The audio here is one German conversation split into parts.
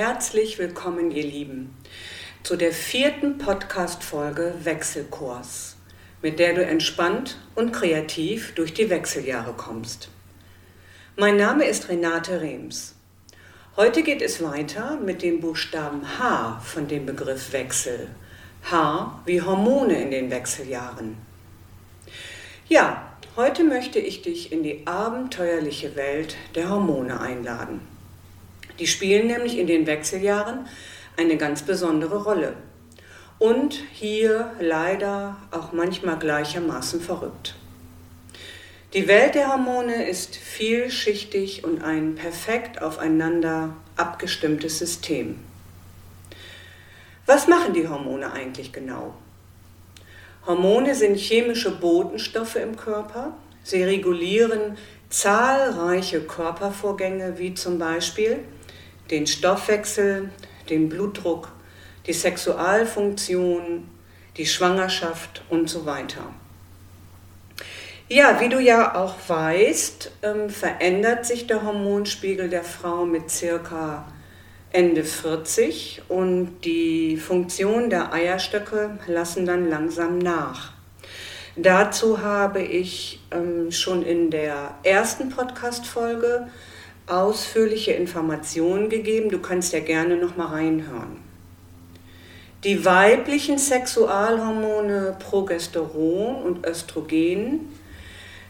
herzlich willkommen, ihr Lieben, zu der vierten Podcast-Folge Wechselkurs, mit der du entspannt und kreativ durch die Wechseljahre kommst. Mein Name ist Renate Rems. Heute geht es weiter mit dem Buchstaben H von dem Begriff Wechsel. H wie Hormone in den Wechseljahren. Ja, heute möchte ich dich in die abenteuerliche Welt der Hormone einladen. Die spielen nämlich in den Wechseljahren eine ganz besondere Rolle. Und hier leider auch manchmal gleichermaßen verrückt. Die Welt der Hormone ist vielschichtig und ein perfekt aufeinander abgestimmtes System. Was machen die Hormone eigentlich genau? Hormone sind chemische Botenstoffe im Körper. Sie regulieren zahlreiche Körpervorgänge wie zum Beispiel den Stoffwechsel, den Blutdruck, die Sexualfunktion, die Schwangerschaft und so weiter. Ja, wie du ja auch weißt, ähm, verändert sich der Hormonspiegel der Frau mit circa Ende 40 und die Funktion der Eierstöcke lassen dann langsam nach. Dazu habe ich ähm, schon in der ersten Podcast-Folge ausführliche Informationen gegeben. Du kannst ja gerne noch mal reinhören. Die weiblichen Sexualhormone Progesteron und Östrogen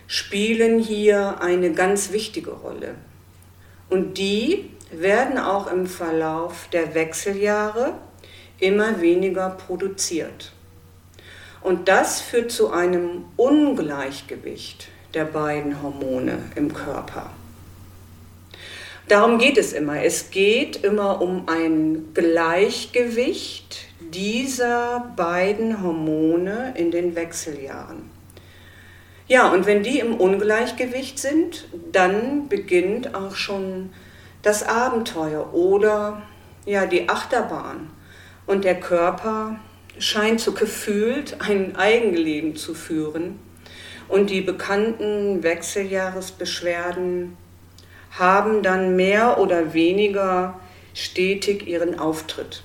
spielen hier eine ganz wichtige Rolle. Und die werden auch im Verlauf der Wechseljahre immer weniger produziert. Und das führt zu einem Ungleichgewicht der beiden Hormone im Körper. Darum geht es immer. Es geht immer um ein Gleichgewicht dieser beiden Hormone in den Wechseljahren. Ja, und wenn die im Ungleichgewicht sind, dann beginnt auch schon das Abenteuer oder ja, die Achterbahn. Und der Körper scheint so gefühlt ein Eigenleben zu führen. Und die bekannten Wechseljahresbeschwerden haben dann mehr oder weniger stetig ihren Auftritt.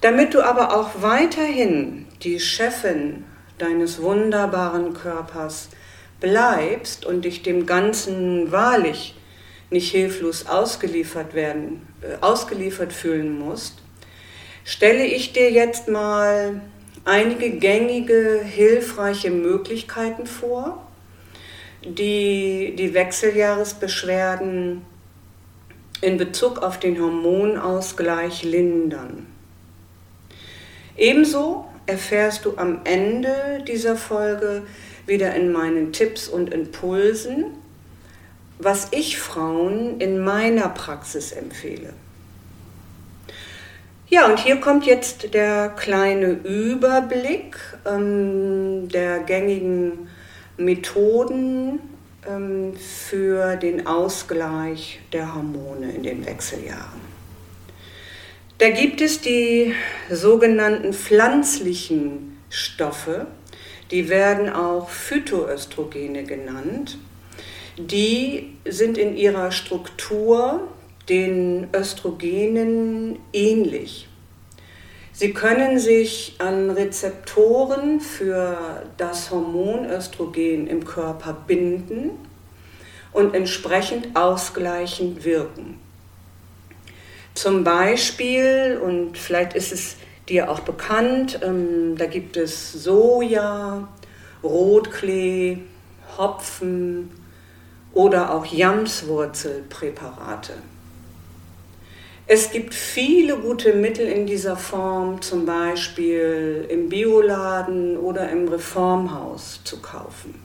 Damit du aber auch weiterhin die Chefin deines wunderbaren Körpers bleibst und dich dem Ganzen wahrlich nicht hilflos ausgeliefert werden, äh, ausgeliefert fühlen musst, stelle ich dir jetzt mal einige gängige, hilfreiche Möglichkeiten vor, die die Wechseljahresbeschwerden in Bezug auf den Hormonausgleich lindern. Ebenso erfährst du am Ende dieser Folge wieder in meinen Tipps und Impulsen, was ich Frauen in meiner Praxis empfehle. Ja, und hier kommt jetzt der kleine Überblick ähm, der gängigen Methoden ähm, für den Ausgleich der Hormone in den Wechseljahren. Da gibt es die sogenannten pflanzlichen Stoffe, die werden auch Phytoöstrogene genannt. Die sind in ihrer Struktur den Östrogenen ähnlich. Sie können sich an Rezeptoren für das Hormon Östrogen im Körper binden und entsprechend ausgleichend wirken. Zum Beispiel, und vielleicht ist es dir auch bekannt, ähm, da gibt es Soja, Rotklee, Hopfen oder auch Jamswurzelpräparate. Es gibt viele gute Mittel in dieser Form, zum Beispiel im Bioladen oder im Reformhaus zu kaufen.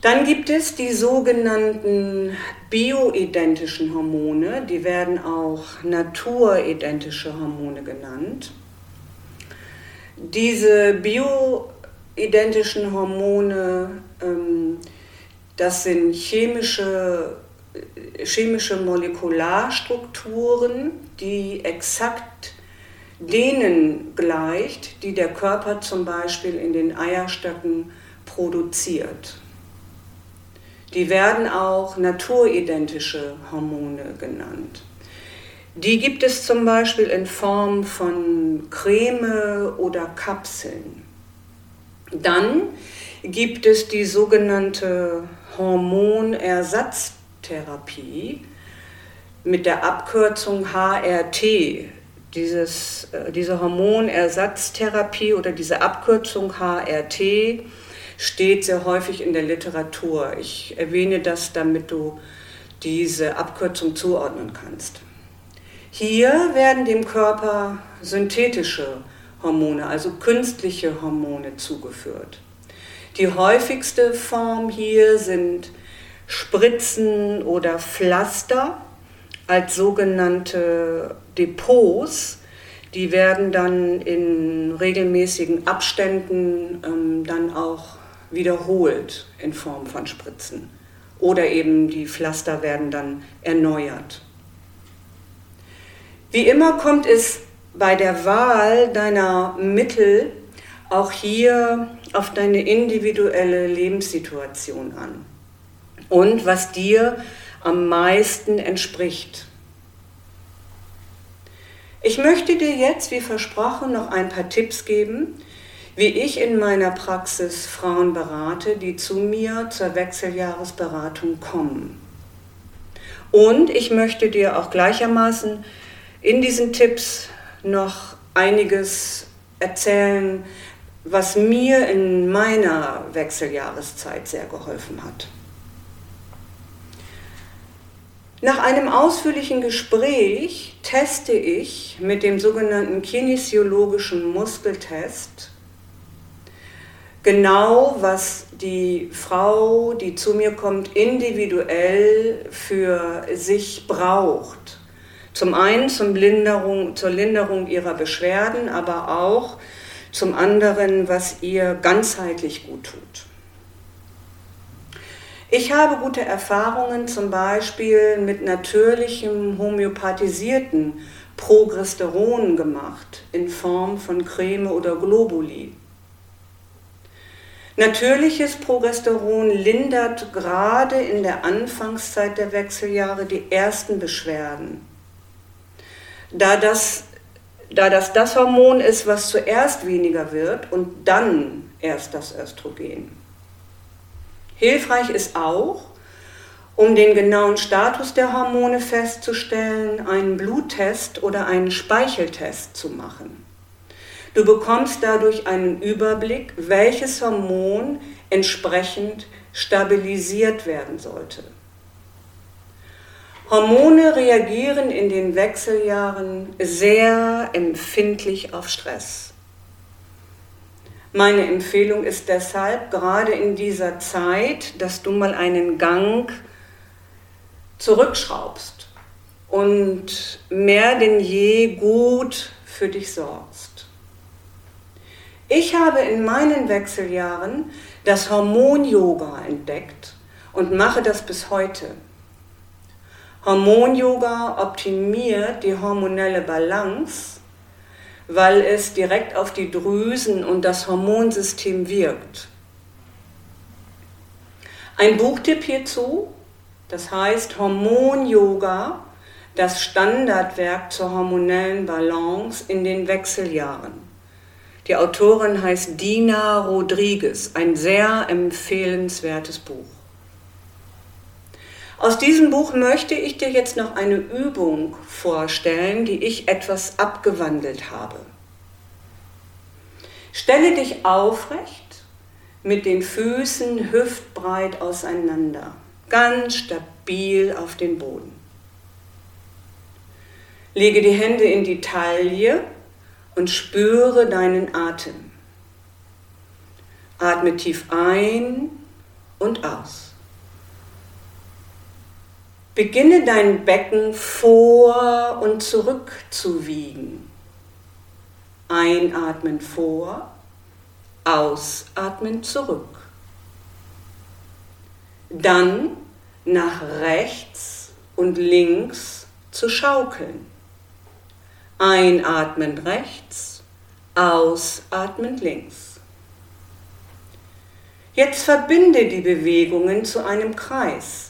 Dann gibt es die sogenannten bioidentischen Hormone, die werden auch naturidentische Hormone genannt. Diese bioidentischen Hormone, ähm, das sind chemische chemische Molekularstrukturen, die exakt denen gleicht, die der Körper zum Beispiel in den Eierstöcken produziert. Die werden auch naturidentische Hormone genannt. Die gibt es zum Beispiel in Form von Creme oder Kapseln. Dann gibt es die sogenannte Hormonersatztherapie mit der Abkürzung HRT. Dieses, äh, diese Hormonersatztherapie oder diese Abkürzung HRT steht sehr häufig in der Literatur. Ich erwähne das, damit du diese Abkürzung zuordnen kannst. Hier werden dem Körper synthetische Hormone, also künstliche Hormone zugeführt. Die häufigste Form hier sind Spritzen oder Pflaster als sogenannte Depots. Die werden dann in regelmäßigen Abständen ähm, dann auch wiederholt in Form von Spritzen. Oder eben die Pflaster werden dann erneuert. Wie immer kommt es bei der Wahl deiner Mittel auch hier auf deine individuelle Lebenssituation an und was dir am meisten entspricht. Ich möchte dir jetzt, wie versprochen, noch ein paar Tipps geben, wie ich in meiner Praxis Frauen berate, die zu mir zur Wechseljahresberatung kommen. Und ich möchte dir auch gleichermaßen in diesen Tipps noch einiges erzählen, was mir in meiner Wechseljahreszeit sehr geholfen hat. Nach einem ausführlichen Gespräch teste ich mit dem sogenannten kinesiologischen Muskeltest genau, was die Frau, die zu mir kommt, individuell für sich braucht. Zum einen zum Linderung, zur Linderung ihrer Beschwerden, aber auch zum anderen, was ihr ganzheitlich gut tut. Ich habe gute Erfahrungen zum Beispiel mit natürlichem homöopathisierten Progesteron gemacht in Form von Creme oder Globuli. Natürliches Progesteron lindert gerade in der Anfangszeit der Wechseljahre die ersten Beschwerden. Da das, da das das Hormon ist, was zuerst weniger wird und dann erst das Östrogen. Hilfreich ist auch, um den genauen Status der Hormone festzustellen, einen Bluttest oder einen Speicheltest zu machen. Du bekommst dadurch einen Überblick, welches Hormon entsprechend stabilisiert werden sollte. Hormone reagieren in den Wechseljahren sehr empfindlich auf Stress. Meine Empfehlung ist deshalb, gerade in dieser Zeit, dass du mal einen Gang zurückschraubst und mehr denn je gut für dich sorgst. Ich habe in meinen Wechseljahren das Hormon-Yoga entdeckt und mache das bis heute. Hormon-Yoga optimiert die hormonelle Balance, weil es direkt auf die Drüsen und das Hormonsystem wirkt. Ein Buchtipp hierzu, das heißt Hormon-Yoga, das Standardwerk zur hormonellen Balance in den Wechseljahren. Die Autorin heißt Dina Rodriguez, ein sehr empfehlenswertes Buch. Aus diesem Buch möchte ich dir jetzt noch eine Übung vorstellen, die ich etwas abgewandelt habe. Stelle dich aufrecht mit den Füßen hüftbreit auseinander, ganz stabil auf den Boden. Lege die Hände in die Taille und spüre deinen Atem. Atme tief ein und aus. Beginne dein Becken vor und zurück zu wiegen. Einatmen vor, ausatmen zurück. Dann nach rechts und links zu schaukeln. Einatmend rechts, ausatmend links. Jetzt verbinde die Bewegungen zu einem Kreis.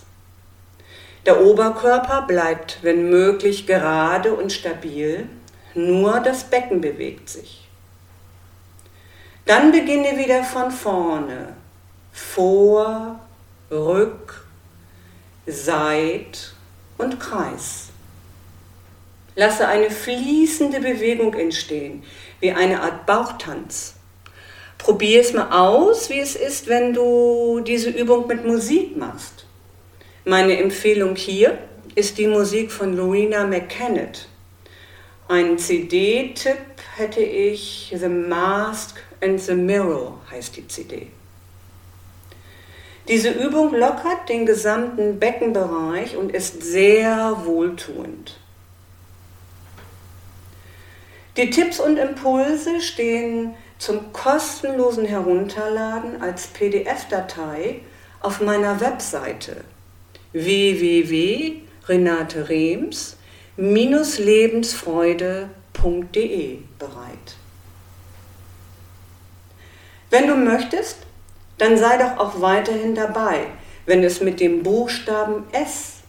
Der Oberkörper bleibt, wenn möglich, gerade und stabil, nur das Becken bewegt sich. Dann beginne wieder von vorne, vor, rück, seit und Kreis. Lasse eine fließende Bewegung entstehen, wie eine Art Bauchtanz. Probier es mal aus, wie es ist, wenn du diese Übung mit Musik machst. Meine Empfehlung hier ist die Musik von Louina McKennett. Ein CD-Tipp hätte ich The Mask and the Mirror heißt die CD. Diese Übung lockert den gesamten Beckenbereich und ist sehr wohltuend. Die Tipps und Impulse stehen zum kostenlosen Herunterladen als PDF-Datei auf meiner Webseite www.renaterems-lebensfreude.de bereit. Wenn du möchtest, dann sei doch auch weiterhin dabei, wenn es mit dem Buchstaben S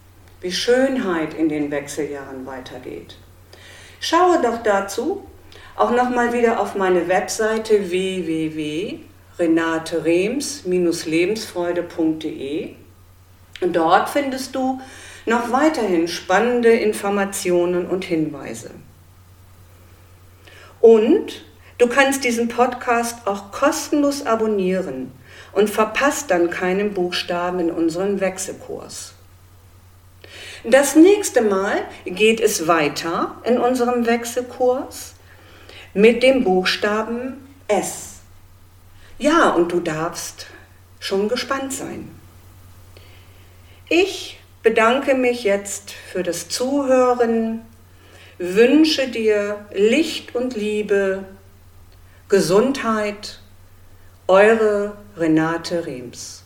wie Schönheit in den Wechseljahren weitergeht. Schaue doch dazu auch nochmal wieder auf meine Webseite www.renaterems-lebensfreude.de. Dort findest du noch weiterhin spannende Informationen und Hinweise. Und du kannst diesen Podcast auch kostenlos abonnieren und verpasst dann keinen Buchstaben in unserem Wechselkurs. Das nächste Mal geht es weiter in unserem Wechselkurs mit dem Buchstaben S. Ja, und du darfst schon gespannt sein. Ich bedanke mich jetzt für das Zuhören, wünsche dir Licht und Liebe, Gesundheit, eure Renate Rems.